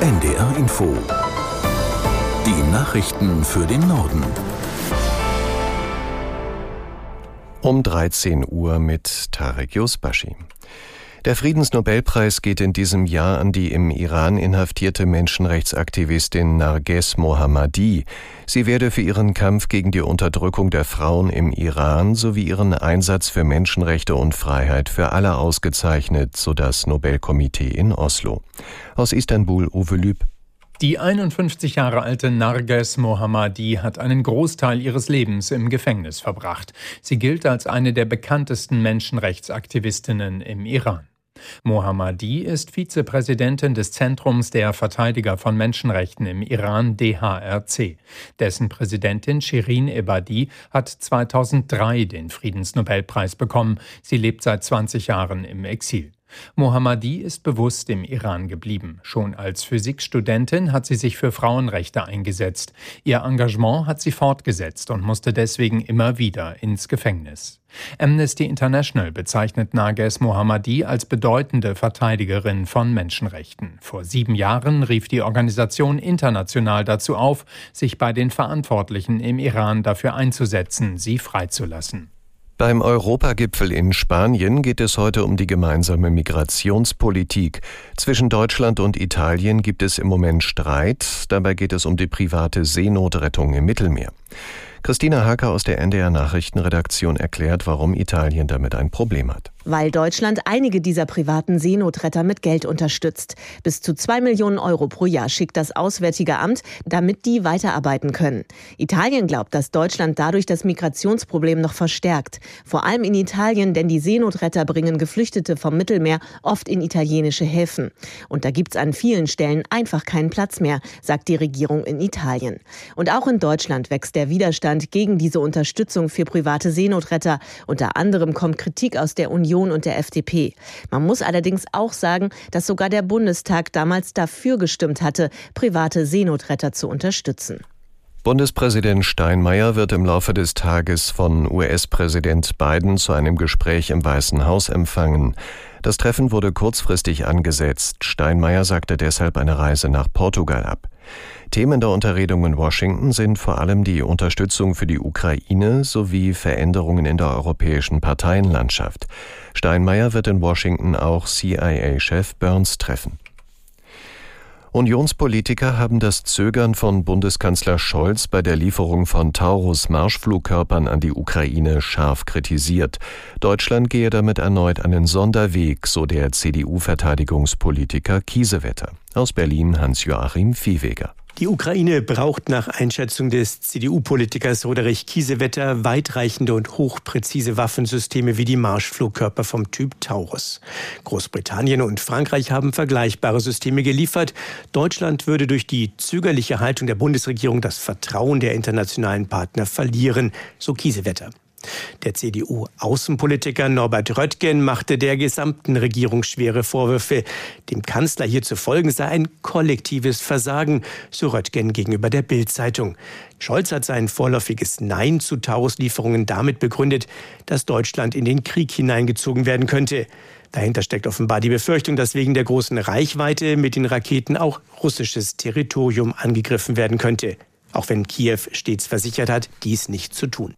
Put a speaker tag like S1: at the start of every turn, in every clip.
S1: NDR Info. Die Nachrichten für den Norden.
S2: Um 13 Uhr mit Tarek Yusbashi. Der Friedensnobelpreis geht in diesem Jahr an die im Iran inhaftierte Menschenrechtsaktivistin Narges Mohammadi. Sie werde für ihren Kampf gegen die Unterdrückung der Frauen im Iran sowie ihren Einsatz für Menschenrechte und Freiheit für alle ausgezeichnet, so das Nobelkomitee in Oslo. Aus Istanbul Uwe Lüb.
S3: Die 51 Jahre alte Narges Mohammadi hat einen Großteil ihres Lebens im Gefängnis verbracht. Sie gilt als eine der bekanntesten Menschenrechtsaktivistinnen im Iran. Mohammadi ist Vizepräsidentin des Zentrums der Verteidiger von Menschenrechten im Iran DHRC. Dessen Präsidentin Shirin Ebadi hat 2003 den Friedensnobelpreis bekommen. Sie lebt seit 20 Jahren im Exil. Mohammadi ist bewusst im Iran geblieben. Schon als Physikstudentin hat sie sich für Frauenrechte eingesetzt. Ihr Engagement hat sie fortgesetzt und musste deswegen immer wieder ins Gefängnis. Amnesty International bezeichnet Nages Mohammadi als bedeutende Verteidigerin von Menschenrechten. Vor sieben Jahren rief die Organisation international dazu auf, sich bei den Verantwortlichen im Iran dafür einzusetzen, sie freizulassen.
S2: Beim Europagipfel in Spanien geht es heute um die gemeinsame Migrationspolitik. Zwischen Deutschland und Italien gibt es im Moment Streit. Dabei geht es um die private Seenotrettung im Mittelmeer. Christina Hacker aus der NDR Nachrichtenredaktion erklärt, warum Italien damit ein Problem hat.
S4: Weil Deutschland einige dieser privaten Seenotretter mit Geld unterstützt. Bis zu zwei Millionen Euro pro Jahr schickt das Auswärtige Amt, damit die weiterarbeiten können. Italien glaubt, dass Deutschland dadurch das Migrationsproblem noch verstärkt. Vor allem in Italien, denn die Seenotretter bringen Geflüchtete vom Mittelmeer oft in italienische Häfen. Und da gibt's an vielen Stellen einfach keinen Platz mehr, sagt die Regierung in Italien. Und auch in Deutschland wächst der Widerstand gegen diese Unterstützung für private Seenotretter. Unter anderem kommt Kritik aus der Union und der FDP. Man muss allerdings auch sagen, dass sogar der Bundestag damals dafür gestimmt hatte, private Seenotretter zu unterstützen.
S2: Bundespräsident Steinmeier wird im Laufe des Tages von US-Präsident Biden zu einem Gespräch im Weißen Haus empfangen. Das Treffen wurde kurzfristig angesetzt. Steinmeier sagte deshalb eine Reise nach Portugal ab. Themen der Unterredung in Washington sind vor allem die Unterstützung für die Ukraine sowie Veränderungen in der europäischen Parteienlandschaft. Steinmeier wird in Washington auch CIA-Chef Burns treffen. Unionspolitiker haben das Zögern von Bundeskanzler Scholz bei der Lieferung von Taurus-Marschflugkörpern an die Ukraine scharf kritisiert. Deutschland gehe damit erneut einen Sonderweg, so der CDU-Verteidigungspolitiker Kiesewetter. Aus Berlin Hans-Joachim Viehweger.
S5: Die Ukraine braucht nach Einschätzung des CDU-Politikers Roderich Kiesewetter weitreichende und hochpräzise Waffensysteme wie die Marschflugkörper vom Typ Taurus. Großbritannien und Frankreich haben vergleichbare Systeme geliefert. Deutschland würde durch die zögerliche Haltung der Bundesregierung das Vertrauen der internationalen Partner verlieren, so Kiesewetter. Der CDU-Außenpolitiker Norbert Röttgen machte der gesamten Regierung schwere Vorwürfe. Dem Kanzler hier zu folgen sei ein kollektives Versagen, so Röttgen gegenüber der Bild-Zeitung. Scholz hat sein vorläufiges Nein zu Taurus-Lieferungen damit begründet, dass Deutschland in den Krieg hineingezogen werden könnte. Dahinter steckt offenbar die Befürchtung, dass wegen der großen Reichweite mit den Raketen auch russisches Territorium angegriffen werden könnte. Auch wenn Kiew stets versichert hat, dies nicht zu tun.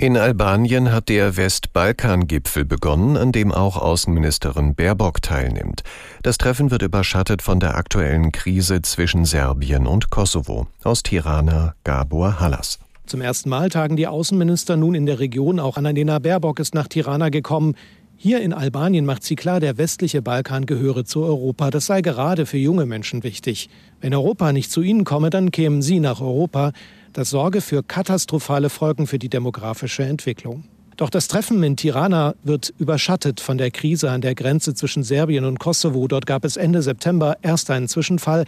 S2: In Albanien hat der Westbalkan-Gipfel begonnen, an dem auch Außenministerin Baerbock teilnimmt. Das Treffen wird überschattet von der aktuellen Krise zwischen Serbien und Kosovo. Aus Tirana Gabor Hallas.
S6: Zum ersten Mal tagen die Außenminister nun in der Region. Auch Annalena Baerbock ist nach Tirana gekommen. Hier in Albanien macht sie klar, der westliche Balkan gehöre zu Europa. Das sei gerade für junge Menschen wichtig. Wenn Europa nicht zu ihnen komme, dann kämen sie nach Europa. Das sorge für katastrophale Folgen für die demografische Entwicklung. Doch das Treffen in Tirana wird überschattet von der Krise an der Grenze zwischen Serbien und Kosovo. Dort gab es Ende September erst einen Zwischenfall.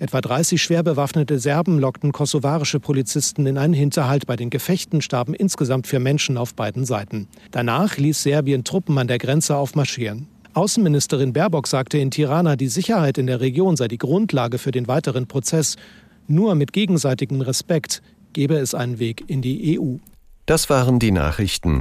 S6: Etwa 30 schwer bewaffnete Serben lockten kosovarische Polizisten in einen Hinterhalt. Bei den Gefechten starben insgesamt vier Menschen auf beiden Seiten. Danach ließ Serbien Truppen an der Grenze aufmarschieren. Außenministerin Baerbock sagte in Tirana, die Sicherheit in der Region sei die Grundlage für den weiteren Prozess. Nur mit gegenseitigem Respekt gebe es einen Weg in die EU.
S2: Das waren die Nachrichten.